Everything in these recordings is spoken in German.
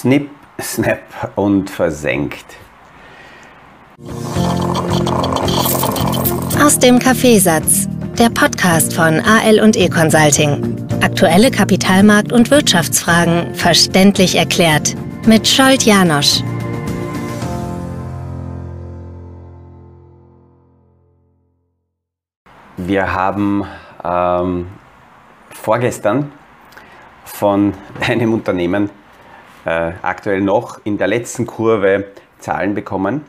Snip, Snap und versenkt. Aus dem Kaffeesatz, der Podcast von AL und E Consulting. Aktuelle Kapitalmarkt- und Wirtschaftsfragen verständlich erklärt mit Scholt Janosch. Wir haben ähm, vorgestern von einem Unternehmen äh, aktuell noch in der letzten Kurve Zahlen bekommen.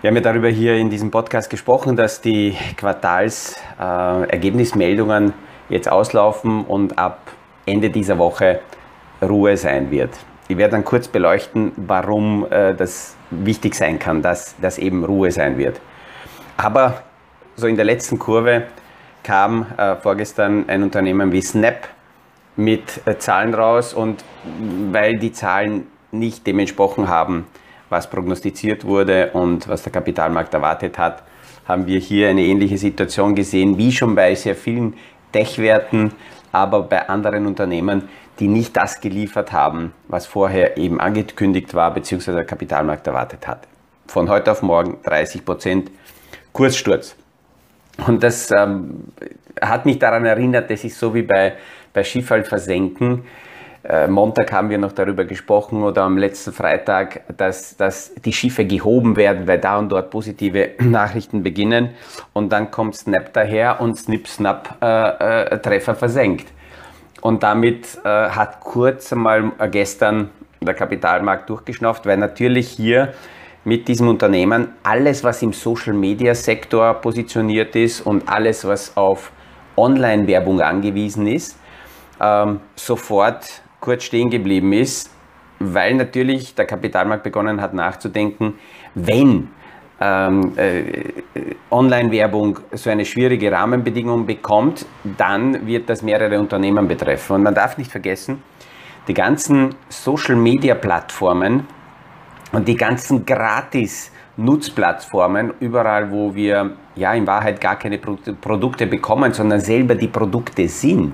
Wir haben ja darüber hier in diesem Podcast gesprochen, dass die Quartalsergebnismeldungen äh, jetzt auslaufen und ab Ende dieser Woche Ruhe sein wird. Ich werde dann kurz beleuchten, warum äh, das wichtig sein kann, dass das eben Ruhe sein wird. Aber so in der letzten Kurve kam äh, vorgestern ein Unternehmen wie Snap mit äh, Zahlen raus und weil die Zahlen nicht dem entsprochen haben, was prognostiziert wurde und was der Kapitalmarkt erwartet hat, haben wir hier eine ähnliche Situation gesehen, wie schon bei sehr vielen Tech-Werten, aber bei anderen Unternehmen, die nicht das geliefert haben, was vorher eben angekündigt war, beziehungsweise der Kapitalmarkt erwartet hat. Von heute auf morgen 30 Prozent Kurssturz. Und das ähm, hat mich daran erinnert, das ist so wie bei, bei Skifall versenken. Äh, Montag haben wir noch darüber gesprochen oder am letzten Freitag, dass, dass die Schiffe gehoben werden, weil da und dort positive Nachrichten beginnen. Und dann kommt Snap daher und Snip Snap äh, äh, Treffer versenkt. Und damit äh, hat kurz einmal gestern der Kapitalmarkt durchgeschnauft, weil natürlich hier mit diesem Unternehmen alles, was im Social-Media-Sektor positioniert ist und alles, was auf Online-Werbung angewiesen ist, ähm, sofort kurz stehen geblieben ist, weil natürlich der Kapitalmarkt begonnen hat nachzudenken, wenn ähm, äh, Online-Werbung so eine schwierige Rahmenbedingung bekommt, dann wird das mehrere Unternehmen betreffen. Und man darf nicht vergessen, die ganzen Social-Media-Plattformen und die ganzen gratis Nutzplattformen, überall wo wir ja in Wahrheit gar keine Produkte bekommen, sondern selber die Produkte sind,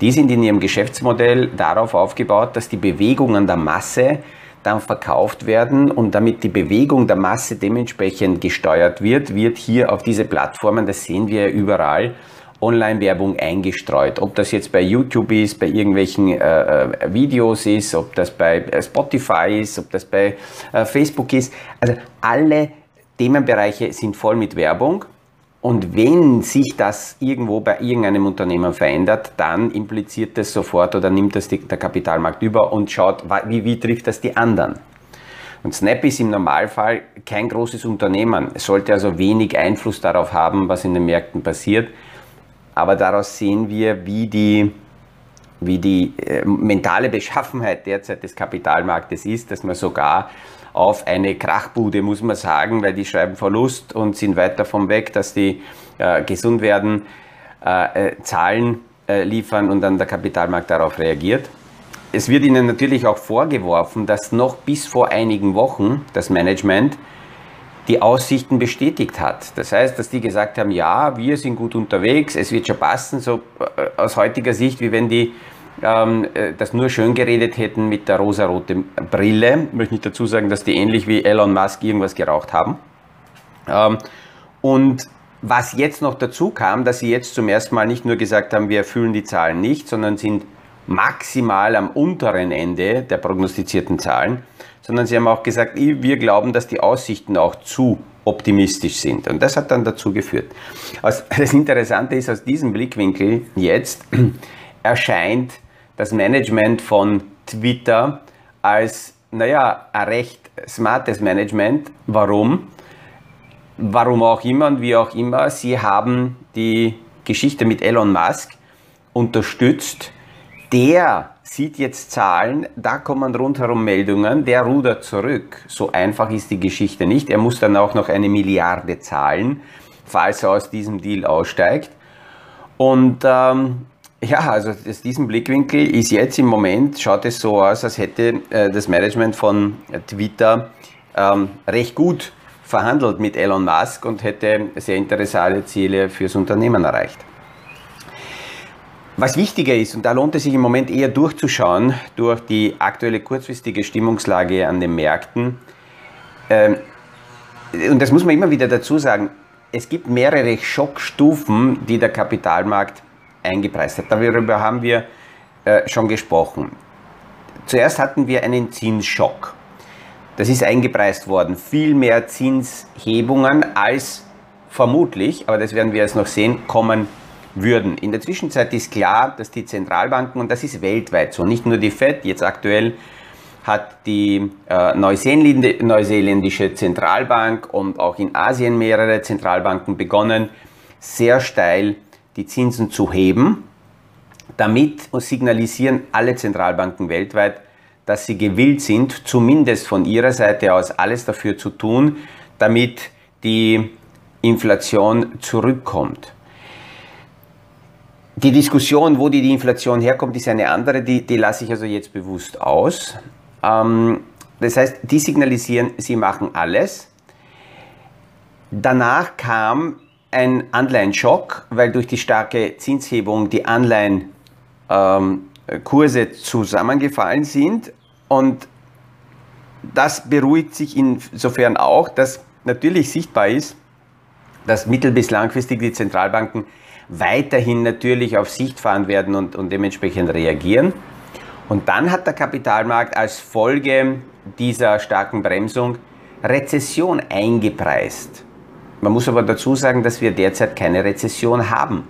die sind in ihrem Geschäftsmodell darauf aufgebaut, dass die Bewegungen der Masse dann verkauft werden und damit die Bewegung der Masse dementsprechend gesteuert wird, wird hier auf diese Plattformen, das sehen wir überall, Online-Werbung eingestreut. Ob das jetzt bei YouTube ist, bei irgendwelchen äh, äh Videos ist, ob das bei äh, Spotify ist, ob das bei äh, Facebook ist. Also alle Themenbereiche sind voll mit Werbung und wenn sich das irgendwo bei irgendeinem Unternehmen verändert, dann impliziert das sofort oder nimmt das die, der Kapitalmarkt über und schaut, wie, wie trifft das die anderen. Und Snap ist im Normalfall kein großes Unternehmen. Sollte also wenig Einfluss darauf haben, was in den Märkten passiert. Aber daraus sehen wir, wie die, wie die äh, mentale Beschaffenheit derzeit des Kapitalmarktes ist, dass man sogar auf eine Krachbude, muss man sagen, weil die schreiben Verlust und sind weit davon weg, dass die äh, gesund werden, äh, äh, Zahlen äh, liefern und dann der Kapitalmarkt darauf reagiert. Es wird ihnen natürlich auch vorgeworfen, dass noch bis vor einigen Wochen das Management die Aussichten bestätigt hat. Das heißt, dass die gesagt haben, ja, wir sind gut unterwegs, es wird schon passen, so äh, aus heutiger Sicht, wie wenn die ähm, äh, das nur schön geredet hätten mit der rosaroten Brille. Ich möchte nicht dazu sagen, dass die ähnlich wie Elon Musk irgendwas geraucht haben. Ähm, und was jetzt noch dazu kam, dass sie jetzt zum ersten Mal nicht nur gesagt haben, wir erfüllen die Zahlen nicht, sondern sind maximal am unteren Ende der prognostizierten Zahlen, sondern sie haben auch gesagt, wir glauben, dass die Aussichten auch zu optimistisch sind. Und das hat dann dazu geführt. Das Interessante ist, aus diesem Blickwinkel jetzt erscheint das Management von Twitter als, naja, ein recht smartes Management. Warum? Warum auch immer und wie auch immer, sie haben die Geschichte mit Elon Musk unterstützt. Der sieht jetzt Zahlen, da kommen rundherum Meldungen, der rudert zurück. So einfach ist die Geschichte nicht. Er muss dann auch noch eine Milliarde zahlen, falls er aus diesem Deal aussteigt. Und ähm, ja, also aus diesem Blickwinkel ist jetzt im Moment, schaut es so aus, als hätte äh, das Management von Twitter ähm, recht gut verhandelt mit Elon Musk und hätte sehr interessante Ziele fürs Unternehmen erreicht. Was wichtiger ist, und da lohnt es sich im Moment eher durchzuschauen, durch die aktuelle kurzfristige Stimmungslage an den Märkten, ähm, und das muss man immer wieder dazu sagen, es gibt mehrere Schockstufen, die der Kapitalmarkt eingepreist hat. Darüber haben wir äh, schon gesprochen. Zuerst hatten wir einen Zinsschock. Das ist eingepreist worden. Viel mehr Zinshebungen als vermutlich, aber das werden wir jetzt noch sehen, kommen würden. In der Zwischenzeit ist klar, dass die Zentralbanken, und das ist weltweit so, nicht nur die FED, jetzt aktuell hat die äh, neuseeländische Zentralbank und auch in Asien mehrere Zentralbanken begonnen, sehr steil die Zinsen zu heben. Damit signalisieren alle Zentralbanken weltweit, dass sie gewillt sind, zumindest von ihrer Seite aus alles dafür zu tun, damit die Inflation zurückkommt. Die Diskussion, wo die, Inflation herkommt, ist eine andere, die, die lasse ich also jetzt bewusst aus. Ähm, das heißt, die signalisieren, sie machen alles. Danach kam ein Anleihenschock, weil durch die starke Zinshebung die Anleihenkurse ähm, zusammengefallen sind. Und das beruhigt sich insofern auch, dass natürlich sichtbar ist, dass mittel- bis langfristig die Zentralbanken weiterhin natürlich auf Sicht fahren werden und, und dementsprechend reagieren. Und dann hat der Kapitalmarkt als Folge dieser starken Bremsung Rezession eingepreist. Man muss aber dazu sagen, dass wir derzeit keine Rezession haben.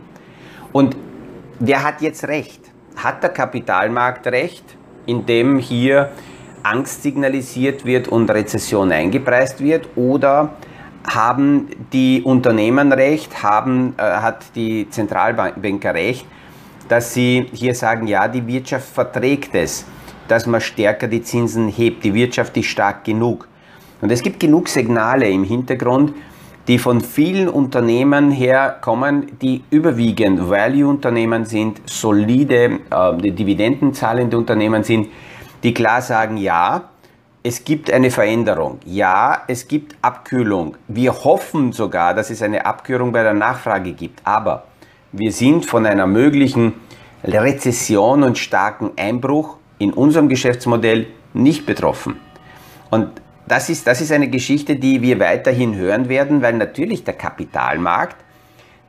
Und wer hat jetzt recht? Hat der Kapitalmarkt recht, indem hier Angst signalisiert wird und Rezession eingepreist wird? Oder haben die Unternehmen recht, haben, äh, hat die Zentralbanker recht, dass sie hier sagen, ja, die Wirtschaft verträgt es, dass man stärker die Zinsen hebt. Die Wirtschaft ist stark genug. Und es gibt genug Signale im Hintergrund, die von vielen Unternehmen herkommen, die überwiegend Value-Unternehmen sind, solide, äh, dividendenzahlende Unternehmen sind, die klar sagen, ja, es gibt eine Veränderung. Ja, es gibt Abkühlung. Wir hoffen sogar, dass es eine Abkühlung bei der Nachfrage gibt. Aber wir sind von einer möglichen Rezession und starken Einbruch in unserem Geschäftsmodell nicht betroffen. Und das ist, das ist eine Geschichte, die wir weiterhin hören werden, weil natürlich der Kapitalmarkt,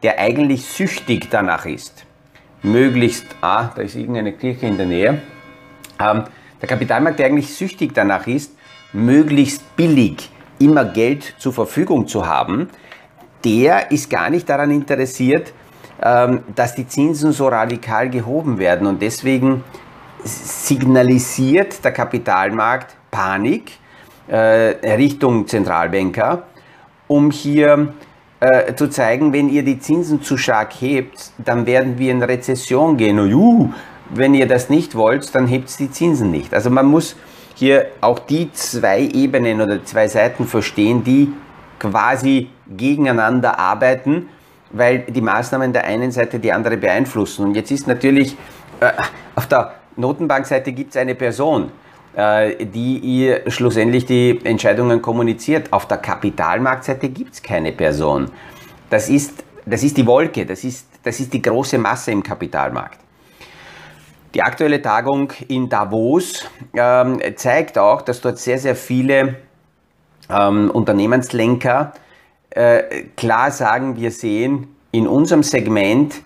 der eigentlich süchtig danach ist, möglichst, ah, da ist irgendeine Kirche in der Nähe, ähm, der Kapitalmarkt, der eigentlich süchtig danach ist, möglichst billig immer Geld zur Verfügung zu haben, der ist gar nicht daran interessiert, ähm, dass die Zinsen so radikal gehoben werden. Und deswegen signalisiert der Kapitalmarkt Panik äh, Richtung Zentralbanker, um hier äh, zu zeigen, wenn ihr die Zinsen zu stark hebt, dann werden wir in Rezession gehen. Und, juh, wenn ihr das nicht wollt, dann hebt die Zinsen nicht. Also man muss hier auch die zwei Ebenen oder zwei Seiten verstehen, die quasi gegeneinander arbeiten weil die Maßnahmen der einen Seite die andere beeinflussen. Und jetzt ist natürlich, äh, auf der Notenbankseite gibt es eine Person, äh, die ihr schlussendlich die Entscheidungen kommuniziert. Auf der Kapitalmarktseite gibt es keine Person. Das ist, das ist die Wolke, das ist, das ist die große Masse im Kapitalmarkt. Die aktuelle Tagung in Davos ähm, zeigt auch, dass dort sehr, sehr viele ähm, Unternehmenslenker äh, klar sagen, wir sehen in unserem Segment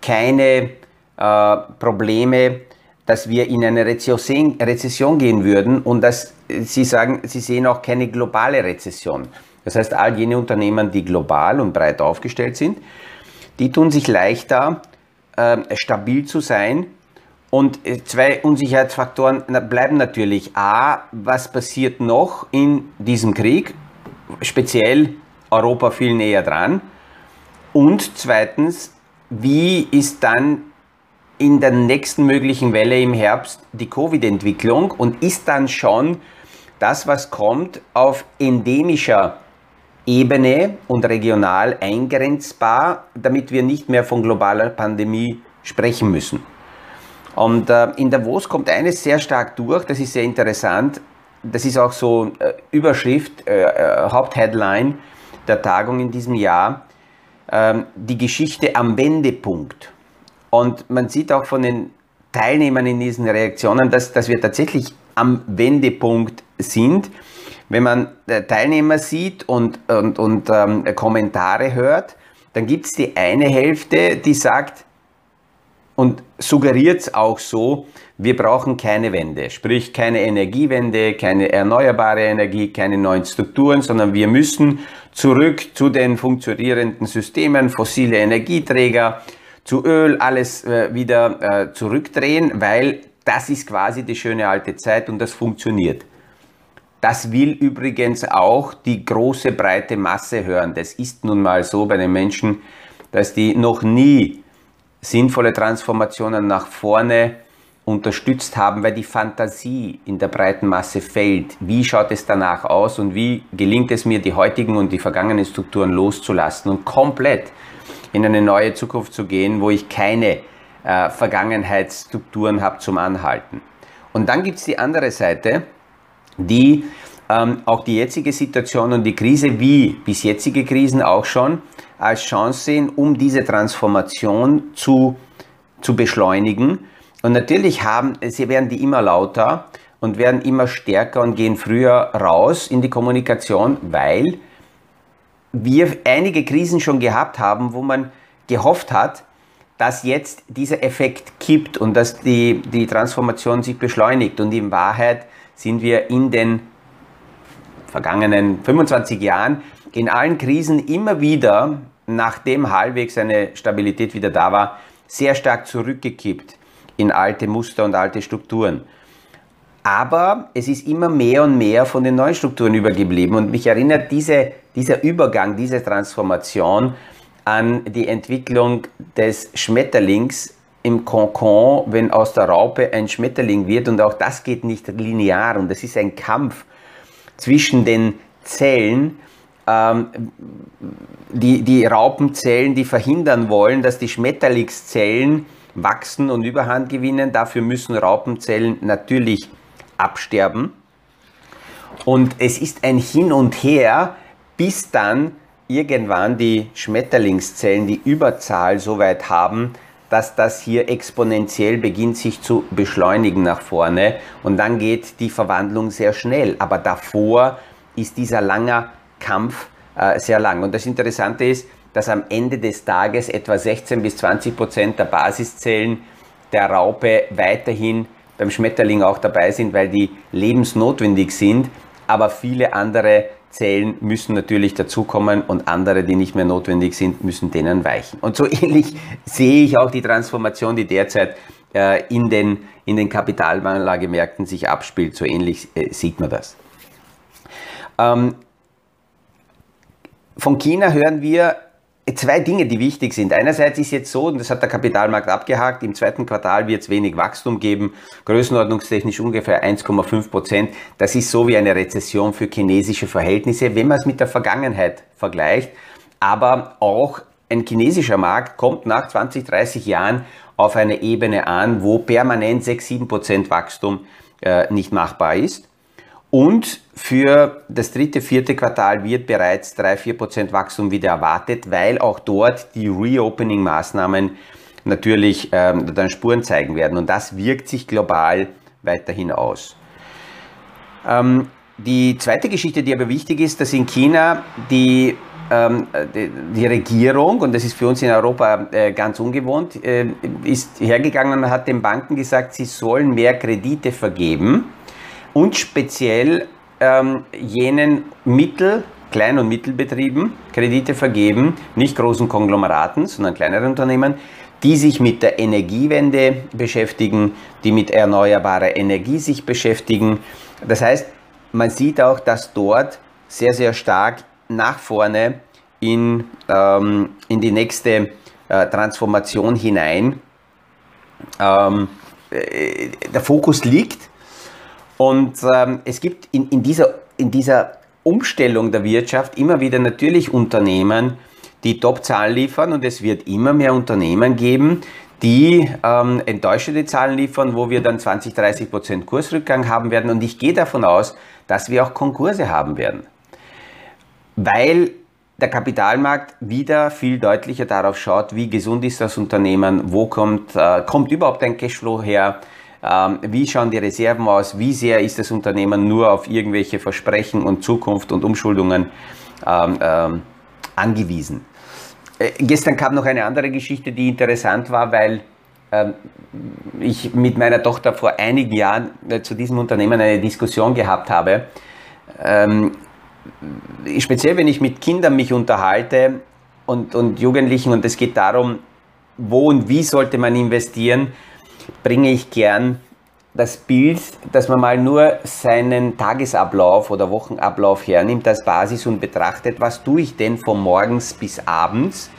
keine äh, Probleme, dass wir in eine Rezession, Rezession gehen würden und dass Sie sagen, Sie sehen auch keine globale Rezession. Das heißt, all jene Unternehmen, die global und breit aufgestellt sind, die tun sich leichter, äh, stabil zu sein. Und äh, zwei Unsicherheitsfaktoren bleiben natürlich. A, was passiert noch in diesem Krieg? Speziell Europa viel näher dran. Und zweitens, wie ist dann in der nächsten möglichen Welle im Herbst die Covid-Entwicklung und ist dann schon das, was kommt, auf endemischer Ebene und regional eingrenzbar, damit wir nicht mehr von globaler Pandemie sprechen müssen. Und äh, in Davos kommt eines sehr stark durch, das ist sehr interessant, das ist auch so äh, Überschrift, äh, äh Hauptheadline, der Tagung in diesem Jahr ähm, die Geschichte am Wendepunkt. Und man sieht auch von den Teilnehmern in diesen Reaktionen, dass, dass wir tatsächlich am Wendepunkt sind. Wenn man äh, Teilnehmer sieht und, und, und ähm, Kommentare hört, dann gibt es die eine Hälfte, die sagt und suggeriert es auch so, wir brauchen keine Wende, sprich keine Energiewende, keine erneuerbare Energie, keine neuen Strukturen, sondern wir müssen zurück zu den funktionierenden Systemen, fossile Energieträger, zu Öl, alles äh, wieder äh, zurückdrehen, weil das ist quasi die schöne alte Zeit und das funktioniert. Das will übrigens auch die große breite Masse hören. Das ist nun mal so bei den Menschen, dass die noch nie sinnvolle Transformationen nach vorne unterstützt haben, weil die Fantasie in der breiten Masse fällt. Wie schaut es danach aus und wie gelingt es mir, die heutigen und die vergangenen Strukturen loszulassen und komplett in eine neue Zukunft zu gehen, wo ich keine äh, Vergangenheitsstrukturen habe zum Anhalten. Und dann gibt es die andere Seite, die ähm, auch die jetzige Situation und die Krise, wie bis jetzige Krisen auch schon, als Chance sehen, um diese Transformation zu, zu beschleunigen. Und natürlich haben, sie werden die immer lauter und werden immer stärker und gehen früher raus in die Kommunikation, weil wir einige Krisen schon gehabt haben, wo man gehofft hat, dass jetzt dieser Effekt kippt und dass die, die Transformation sich beschleunigt. Und in Wahrheit sind wir in den vergangenen 25 Jahren in allen Krisen immer wieder, nachdem halbwegs eine Stabilität wieder da war, sehr stark zurückgekippt in alte Muster und alte Strukturen. Aber es ist immer mehr und mehr von den neuen Strukturen übergeblieben. Und mich erinnert diese, dieser Übergang, diese Transformation an die Entwicklung des Schmetterlings im Kokon, wenn aus der Raupe ein Schmetterling wird. Und auch das geht nicht linear. Und das ist ein Kampf zwischen den Zellen, ähm, die, die Raupenzellen, die verhindern wollen, dass die Schmetterlingszellen wachsen und Überhand gewinnen. Dafür müssen Raupenzellen natürlich absterben. Und es ist ein Hin und Her, bis dann irgendwann die Schmetterlingszellen die Überzahl so weit haben, dass das hier exponentiell beginnt sich zu beschleunigen nach vorne und dann geht die Verwandlung sehr schnell. Aber davor ist dieser lange Kampf äh, sehr lang. Und das Interessante ist, dass am Ende des Tages etwa 16 bis 20 Prozent der Basiszellen der Raupe weiterhin beim Schmetterling auch dabei sind, weil die lebensnotwendig sind, aber viele andere Zellen müssen natürlich dazukommen und andere, die nicht mehr notwendig sind, müssen denen weichen. Und so ähnlich sehe ich auch die Transformation, die derzeit äh, in, den, in den Kapitalanlagemärkten sich abspielt. So ähnlich äh, sieht man das. Ähm, von China hören wir zwei Dinge, die wichtig sind. Einerseits ist jetzt so, und das hat der Kapitalmarkt abgehakt, im zweiten Quartal wird es wenig Wachstum geben, größenordnungstechnisch ungefähr 1,5 Prozent. Das ist so wie eine Rezession für chinesische Verhältnisse, wenn man es mit der Vergangenheit vergleicht. Aber auch ein chinesischer Markt kommt nach 20, 30 Jahren auf eine Ebene an, wo permanent 6, 7 Prozent Wachstum äh, nicht machbar ist. Und für das dritte, vierte Quartal wird bereits 3-4% Wachstum wieder erwartet, weil auch dort die Reopening-Maßnahmen natürlich ähm, dann Spuren zeigen werden. Und das wirkt sich global weiterhin aus. Ähm, die zweite Geschichte, die aber wichtig ist, dass in China die, ähm, die, die, Regierung, und das ist für uns in Europa äh, ganz ungewohnt, äh, ist hergegangen und hat den Banken gesagt, sie sollen mehr Kredite vergeben und speziell ähm, jenen Mittel, Klein- und Mittelbetrieben Kredite vergeben, nicht großen Konglomeraten, sondern kleineren Unternehmen, die sich mit der Energiewende beschäftigen, die mit erneuerbarer Energie sich beschäftigen. Das heißt, man sieht auch, dass dort sehr, sehr stark nach vorne in, ähm, in die nächste äh, Transformation hinein ähm, äh, der Fokus liegt. Und ähm, es gibt in, in, dieser, in dieser Umstellung der Wirtschaft immer wieder natürlich Unternehmen, die Top-Zahlen liefern und es wird immer mehr Unternehmen geben, die ähm, enttäuschende Zahlen liefern, wo wir dann 20, 30 Prozent Kursrückgang haben werden. Und ich gehe davon aus, dass wir auch Konkurse haben werden. Weil der Kapitalmarkt wieder viel deutlicher darauf schaut, wie gesund ist das Unternehmen, wo kommt, äh, kommt überhaupt ein Cashflow her, wie schauen die Reserven aus, wie sehr ist das Unternehmen nur auf irgendwelche Versprechen und Zukunft und Umschuldungen ähm, ähm, angewiesen. Äh, gestern kam noch eine andere Geschichte, die interessant war, weil ähm, ich mit meiner Tochter vor einigen Jahren äh, zu diesem Unternehmen eine Diskussion gehabt habe. Ähm, speziell wenn ich mit Kindern mich unterhalte und, und Jugendlichen und es geht darum, wo und wie sollte man investieren, bringe ich gern das Bild, dass man mal nur seinen Tagesablauf oder Wochenablauf hernimmt als Basis und betrachtet, was tue ich denn von morgens bis abends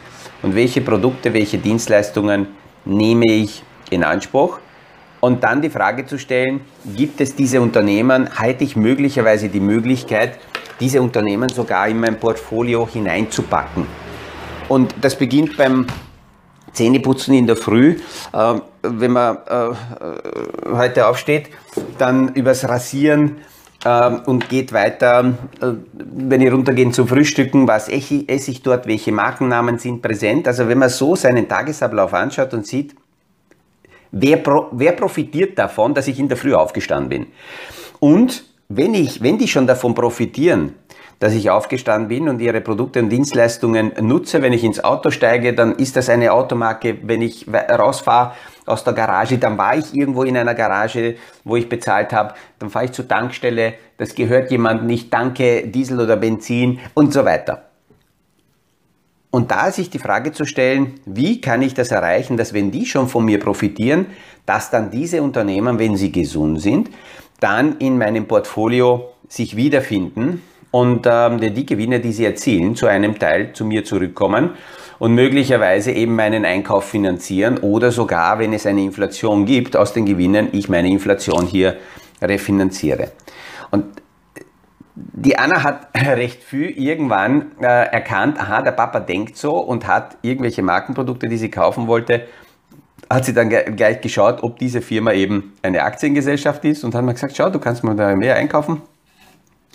und welche Produkte, welche Dienstleistungen nehme ich in Anspruch. Und dann die Frage zu stellen, gibt es diese Unternehmen, halte ich möglicherweise die Möglichkeit, diese Unternehmen sogar in mein Portfolio hineinzupacken. Und das beginnt beim Zähneputzen in der Früh, äh, wenn man äh, heute aufsteht, dann übers Rasieren äh, und geht weiter, äh, wenn ich runtergehe zum Frühstücken, was esse ich dort, welche Markennamen sind präsent. Also wenn man so seinen Tagesablauf anschaut und sieht, wer, pro, wer profitiert davon, dass ich in der Früh aufgestanden bin. Und wenn, ich, wenn die schon davon profitieren, dass ich aufgestanden bin und ihre Produkte und Dienstleistungen nutze. Wenn ich ins Auto steige, dann ist das eine Automarke. Wenn ich rausfahre aus der Garage, dann war ich irgendwo in einer Garage, wo ich bezahlt habe. Dann fahre ich zur Tankstelle, das gehört jemandem nicht, danke Diesel oder Benzin und so weiter. Und da sich die Frage zu stellen, wie kann ich das erreichen, dass wenn die schon von mir profitieren, dass dann diese Unternehmen, wenn sie gesund sind, dann in meinem Portfolio sich wiederfinden und ähm, die Gewinne, die sie erzielen, zu einem Teil zu mir zurückkommen und möglicherweise eben meinen Einkauf finanzieren oder sogar, wenn es eine Inflation gibt, aus den Gewinnen ich meine Inflation hier refinanziere. Und die Anna hat recht früh irgendwann äh, erkannt, aha, der Papa denkt so und hat irgendwelche Markenprodukte, die sie kaufen wollte, hat sie dann gleich geschaut, ob diese Firma eben eine Aktiengesellschaft ist und hat mir gesagt, schau, du kannst mal da mehr einkaufen.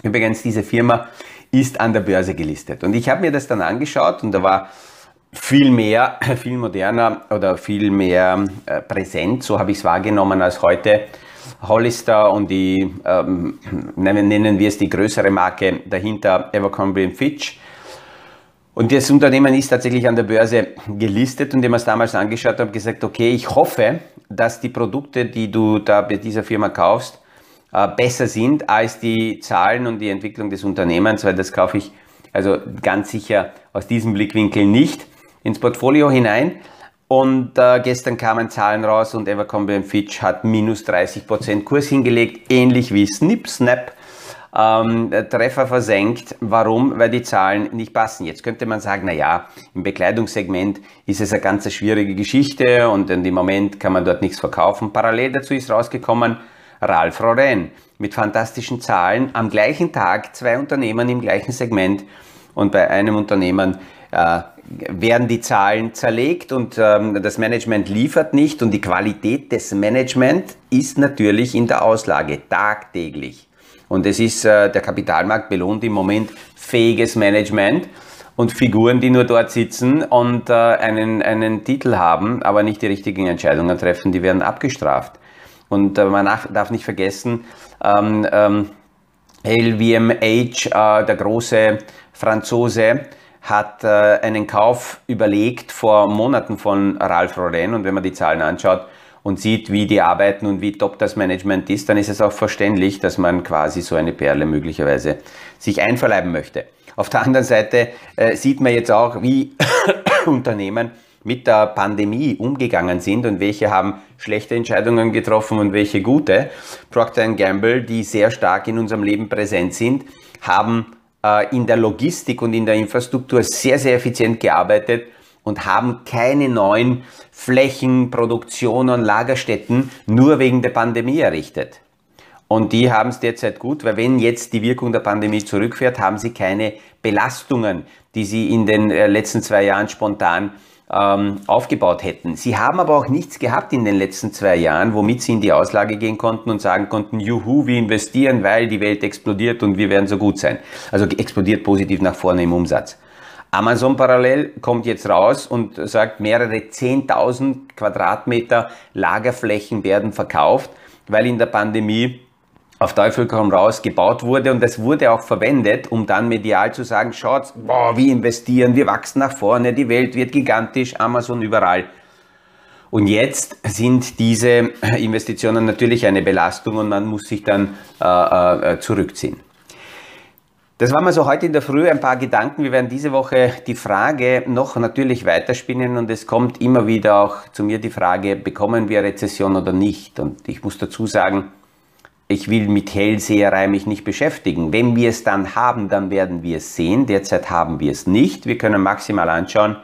Übrigens, diese Firma ist an der Börse gelistet. Und ich habe mir das dann angeschaut und da war viel mehr, viel moderner oder viel mehr äh, präsent, so habe ich es wahrgenommen als heute. Hollister und die, ähm, nennen wir es die größere Marke dahinter, Evercombe Fitch. Und das Unternehmen ist tatsächlich an der Börse gelistet und ich habe es damals angeschaut und habe gesagt, okay, ich hoffe, dass die Produkte, die du da bei dieser Firma kaufst, besser sind als die Zahlen und die Entwicklung des Unternehmens, weil das kaufe ich also ganz sicher aus diesem Blickwinkel nicht ins Portfolio hinein. Und äh, gestern kamen Zahlen raus und Evercombe Fitch hat minus 30% Kurs hingelegt, ähnlich wie Snip Snap. Ähm, Treffer versenkt. Warum? Weil die Zahlen nicht passen. Jetzt könnte man sagen, na ja, im Bekleidungssegment ist es eine ganz schwierige Geschichte und dem Moment kann man dort nichts verkaufen. Parallel dazu ist rausgekommen, Ralph Lauren mit fantastischen Zahlen. Am gleichen Tag zwei Unternehmen im gleichen Segment und bei einem Unternehmen äh, werden die Zahlen zerlegt und ähm, das Management liefert nicht und die Qualität des Management ist natürlich in der Auslage tagtäglich. Und es ist, äh, der Kapitalmarkt belohnt im Moment fähiges Management und Figuren, die nur dort sitzen und äh, einen, einen Titel haben, aber nicht die richtigen Entscheidungen treffen, die werden abgestraft. Und äh, man darf nicht vergessen, ähm, ähm, LVMH, äh, der große Franzose, hat äh, einen Kauf überlegt vor Monaten von Ralph Lauren und wenn man die Zahlen anschaut und sieht, wie die arbeiten und wie top das Management ist, dann ist es auch verständlich, dass man quasi so eine Perle möglicherweise sich einverleiben möchte. Auf der anderen Seite äh, sieht man jetzt auch, wie Unternehmen mit der Pandemie umgegangen sind und welche haben schlechte Entscheidungen getroffen und welche gute. Procter Gamble, die sehr stark in unserem Leben präsent sind, haben äh, in der Logistik und in der Infrastruktur sehr, sehr effizient gearbeitet und haben keine neuen Flächen, Produktionen, Lagerstätten nur wegen der Pandemie errichtet. Und die haben es derzeit gut, weil wenn jetzt die Wirkung der Pandemie zurückfährt, haben sie keine Belastungen, die sie in den äh, letzten zwei Jahren spontan ähm, aufgebaut hätten. Sie haben aber auch nichts gehabt in den letzten zwei Jahren, womit sie in die Auslage gehen konnten und sagen konnten, juhu, wir investieren, weil die Welt explodiert und wir werden so gut sein. Also explodiert positiv nach vorne im Umsatz. Amazon parallel kommt jetzt raus und sagt, mehrere 10.000 Quadratmeter Lagerflächen werden verkauft, weil in der Pandemie auf Teufel komm raus gebaut wurde und das wurde auch verwendet, um dann medial zu sagen, schaut, boah, wir investieren, wir wachsen nach vorne, die Welt wird gigantisch, Amazon überall. Und jetzt sind diese Investitionen natürlich eine Belastung und man muss sich dann äh, äh, zurückziehen. Das war mal so heute in der Früh ein paar Gedanken. Wir werden diese Woche die Frage noch natürlich weiterspinnen und es kommt immer wieder auch zu mir die Frage, bekommen wir Rezession oder nicht? Und ich muss dazu sagen, ich will mit Hellseherei mich nicht beschäftigen. Wenn wir es dann haben, dann werden wir es sehen. Derzeit haben wir es nicht. Wir können maximal anschauen,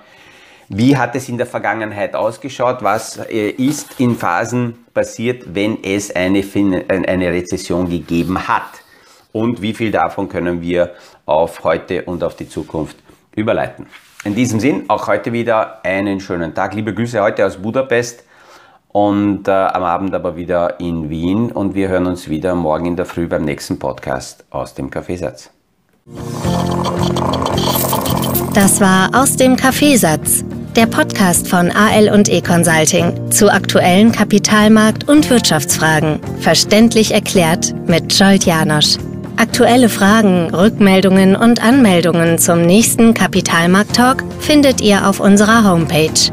wie hat es in der Vergangenheit ausgeschaut, was äh, ist in Phasen passiert, wenn es eine, eine Rezession gegeben hat und wie viel davon können wir auf heute und auf die Zukunft überleiten. In diesem Sinn, auch heute wieder einen schönen Tag. Liebe Grüße heute aus Budapest und äh, am Abend aber wieder in Wien und wir hören uns wieder morgen in der Früh beim nächsten Podcast aus dem Kaffeesatz. Das war aus dem Kaffeesatz, der Podcast von AL und E Consulting zu aktuellen Kapitalmarkt- und Wirtschaftsfragen, verständlich erklärt mit Scholt Janosch. Aktuelle Fragen, Rückmeldungen und Anmeldungen zum nächsten Kapitalmarkt-Talk findet ihr auf unserer Homepage